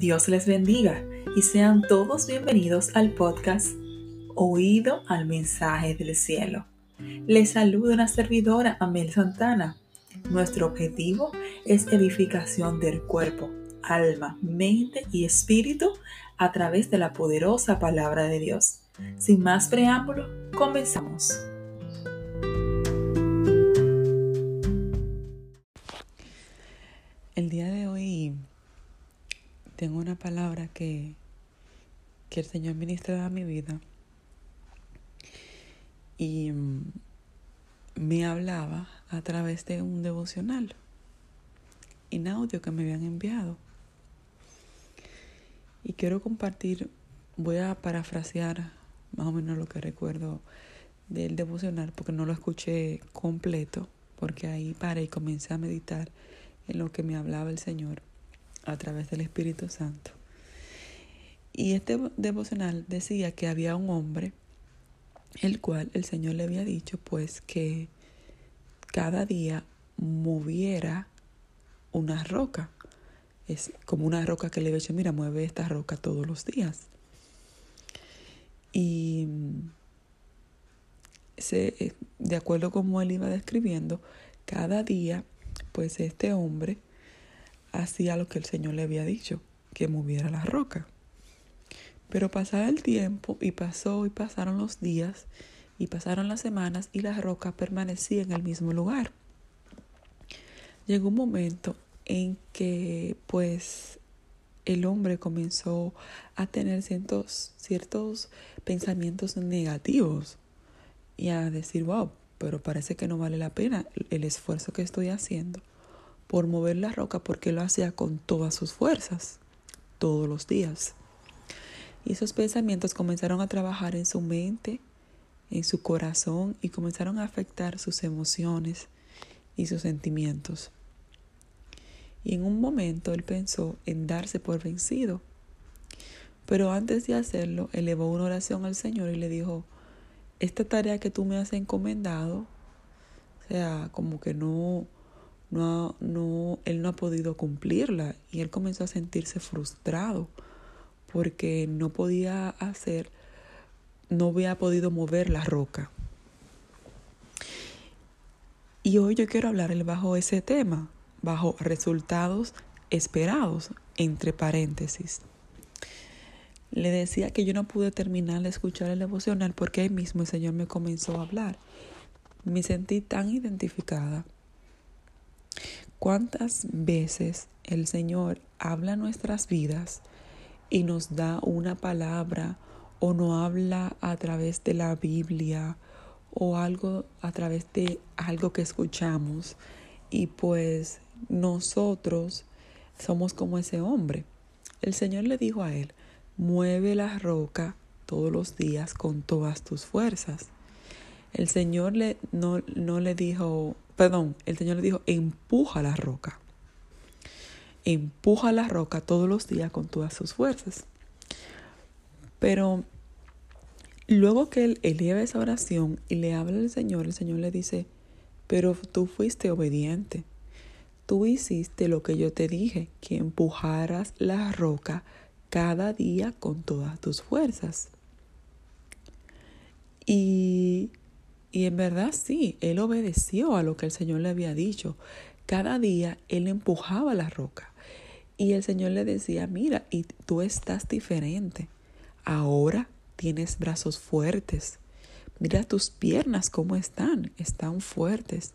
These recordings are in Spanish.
Dios les bendiga y sean todos bienvenidos al podcast Oído al mensaje del cielo. Les saluda una servidora, Amel Santana. Nuestro objetivo es edificación del cuerpo, alma, mente y espíritu a través de la poderosa palabra de Dios. Sin más preámbulo, comenzamos. El día de hoy tengo una palabra que, que el Señor ministra a mi vida y mm, me hablaba a través de un devocional en audio que me habían enviado. Y quiero compartir, voy a parafrasear más o menos lo que recuerdo del devocional porque no lo escuché completo, porque ahí paré y comencé a meditar en lo que me hablaba el Señor a través del Espíritu Santo. Y este devocional decía que había un hombre, el cual el Señor le había dicho pues que cada día moviera una roca. Es como una roca que le había dicho, mira, mueve esta roca todos los días. Y se, de acuerdo como él iba describiendo, cada día, pues este hombre hacía lo que el Señor le había dicho, que moviera la roca. Pero pasaba el tiempo y pasó y pasaron los días y pasaron las semanas y la roca permanecía en el mismo lugar. Llegó un momento en que pues el hombre comenzó a tener ciertos, ciertos pensamientos negativos y a decir, wow, pero parece que no vale la pena el esfuerzo que estoy haciendo por mover la roca porque lo hacía con todas sus fuerzas, todos los días. Y esos pensamientos comenzaron a trabajar en su mente, en su corazón y comenzaron a afectar sus emociones y sus sentimientos. Y en un momento él pensó en darse por vencido. Pero antes de hacerlo, elevó una oración al Señor y le dijo, esta tarea que tú me has encomendado, o sea, como que no, no, no, él no ha podido cumplirla y él comenzó a sentirse frustrado porque no podía hacer, no había podido mover la roca. Y hoy yo quiero hablarle bajo ese tema, bajo resultados esperados, entre paréntesis. Le decía que yo no pude terminar de escuchar el devocional porque ahí mismo el Señor me comenzó a hablar. Me sentí tan identificada ¿Cuántas veces el Señor habla nuestras vidas y nos da una palabra o nos habla a través de la Biblia o algo a través de algo que escuchamos y pues nosotros somos como ese hombre. El Señor le dijo a él, mueve la roca todos los días con todas tus fuerzas. El Señor le, no, no le dijo, perdón, el Señor le dijo, empuja la roca. Empuja la roca todos los días con todas sus fuerzas. Pero luego que él eleva esa oración y le habla al Señor, el Señor le dice, pero tú fuiste obediente. Tú hiciste lo que yo te dije, que empujaras la roca cada día con todas tus fuerzas. Y y en verdad sí, él obedeció a lo que el Señor le había dicho. Cada día él empujaba la roca. Y el Señor le decía, mira, y tú estás diferente. Ahora tienes brazos fuertes. Mira tus piernas cómo están. Están fuertes.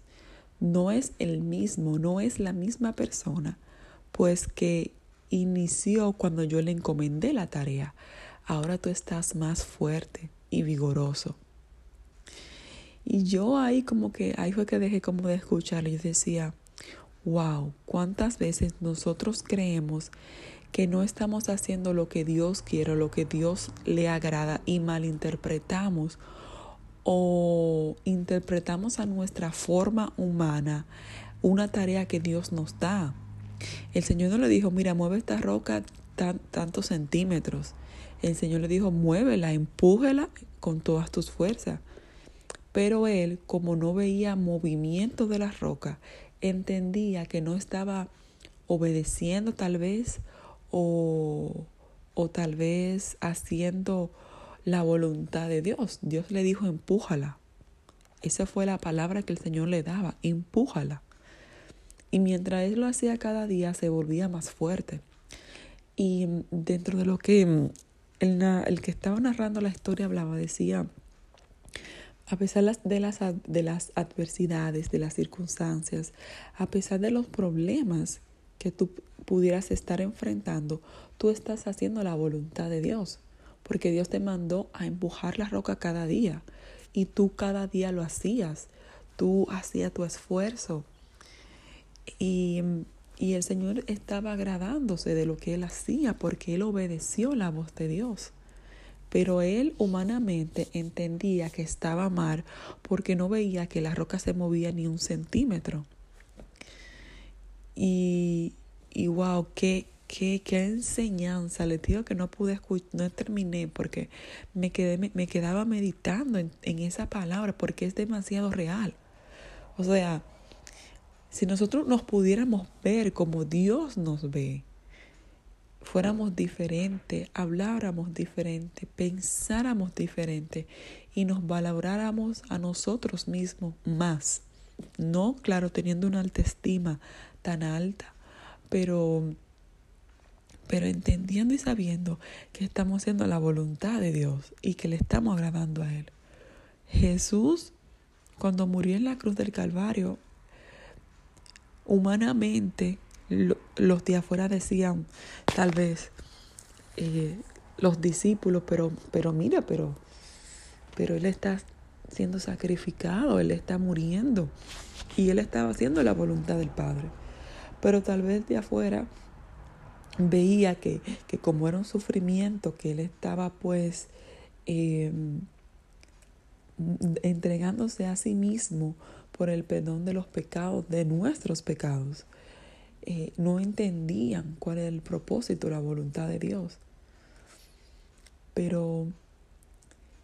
No es el mismo, no es la misma persona, pues que inició cuando yo le encomendé la tarea. Ahora tú estás más fuerte y vigoroso. Y yo ahí como que, ahí fue que dejé como de escuchar y decía, wow, cuántas veces nosotros creemos que no estamos haciendo lo que Dios quiere, lo que Dios le agrada y malinterpretamos o interpretamos a nuestra forma humana una tarea que Dios nos da. El Señor no le dijo, mira, mueve esta roca tantos centímetros. El Señor le dijo, muévela, empújela con todas tus fuerzas. Pero él, como no veía movimiento de la roca, entendía que no estaba obedeciendo tal vez o, o tal vez haciendo la voluntad de Dios. Dios le dijo, empújala. Esa fue la palabra que el Señor le daba, empújala. Y mientras él lo hacía cada día, se volvía más fuerte. Y dentro de lo que el, el que estaba narrando la historia hablaba, decía, a pesar de las, de las adversidades, de las circunstancias, a pesar de los problemas que tú pudieras estar enfrentando, tú estás haciendo la voluntad de Dios, porque Dios te mandó a empujar la roca cada día y tú cada día lo hacías, tú hacías tu esfuerzo y, y el Señor estaba agradándose de lo que él hacía porque él obedeció la voz de Dios. Pero él humanamente entendía que estaba mal porque no veía que la roca se movía ni un centímetro. Y, y wow, qué, qué, qué enseñanza. Les digo que no pude escuchar, no terminé porque me, quedé, me, quedaba meditando en, en esa palabra porque es demasiado real. O sea, si nosotros nos pudiéramos ver como Dios nos ve, fuéramos diferentes, habláramos diferente, pensáramos diferente y nos valoráramos a nosotros mismos más. No, claro, teniendo una autoestima tan alta, pero pero entendiendo y sabiendo que estamos haciendo la voluntad de Dios y que le estamos agradando a Él. Jesús, cuando murió en la cruz del Calvario, humanamente los de afuera decían, tal vez, eh, los discípulos, pero, pero mira, pero, pero Él está siendo sacrificado, Él está muriendo y Él estaba haciendo la voluntad del Padre. Pero tal vez de afuera veía que, que como era un sufrimiento, que Él estaba pues em, entregándose a sí mismo por el perdón de los pecados, de nuestros pecados. Eh, no entendían cuál era el propósito, la voluntad de Dios. Pero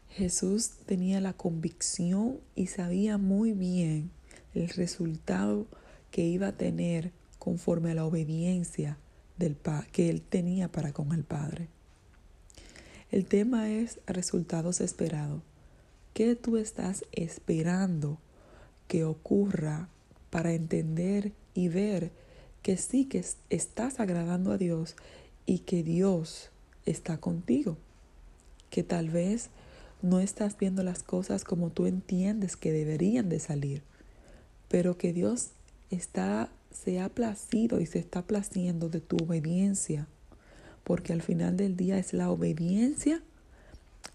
Jesús tenía la convicción y sabía muy bien el resultado que iba a tener conforme a la obediencia del que él tenía para con el Padre. El tema es resultados esperados. ¿Qué tú estás esperando que ocurra para entender y ver que sí que estás agradando a Dios y que Dios está contigo. Que tal vez no estás viendo las cosas como tú entiendes que deberían de salir, pero que Dios está se ha placido y se está placiendo de tu obediencia, porque al final del día es la obediencia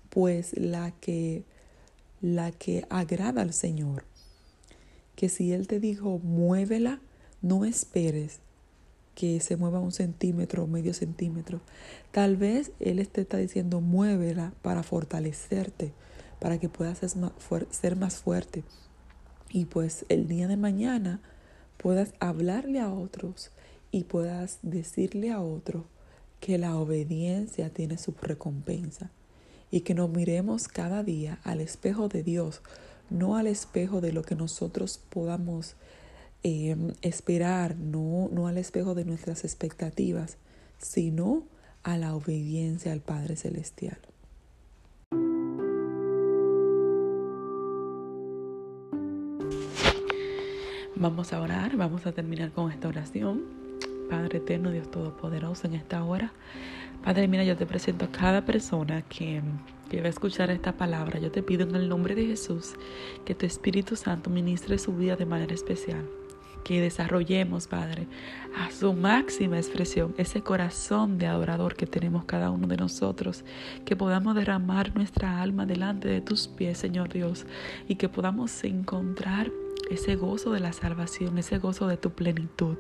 pues la que la que agrada al Señor. Que si él te dijo, "Muévela", no esperes que se mueva un centímetro o medio centímetro. Tal vez Él te está diciendo, muévela para fortalecerte, para que puedas ser más fuerte. Y pues el día de mañana puedas hablarle a otros y puedas decirle a otros que la obediencia tiene su recompensa. Y que nos miremos cada día al espejo de Dios, no al espejo de lo que nosotros podamos Em, esperar no, no al espejo de nuestras expectativas, sino a la obediencia al Padre Celestial. Vamos a orar, vamos a terminar con esta oración. Padre eterno, Dios Todopoderoso, en esta hora. Padre, mira, yo te presento a cada persona que, que va a escuchar esta palabra. Yo te pido en el nombre de Jesús que tu Espíritu Santo ministre su vida de manera especial que desarrollemos, Padre, a su máxima expresión, ese corazón de adorador que tenemos cada uno de nosotros, que podamos derramar nuestra alma delante de tus pies, Señor Dios, y que podamos encontrar ese gozo de la salvación, ese gozo de tu plenitud.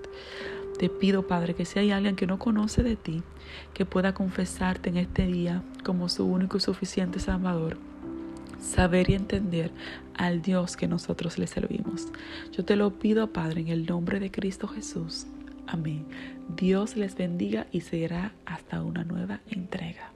Te pido, Padre, que si hay alguien que no conoce de ti, que pueda confesarte en este día como su único y suficiente Salvador saber y entender al Dios que nosotros le servimos. Yo te lo pido, Padre, en el nombre de Cristo Jesús. Amén. Dios les bendiga y será hasta una nueva entrega.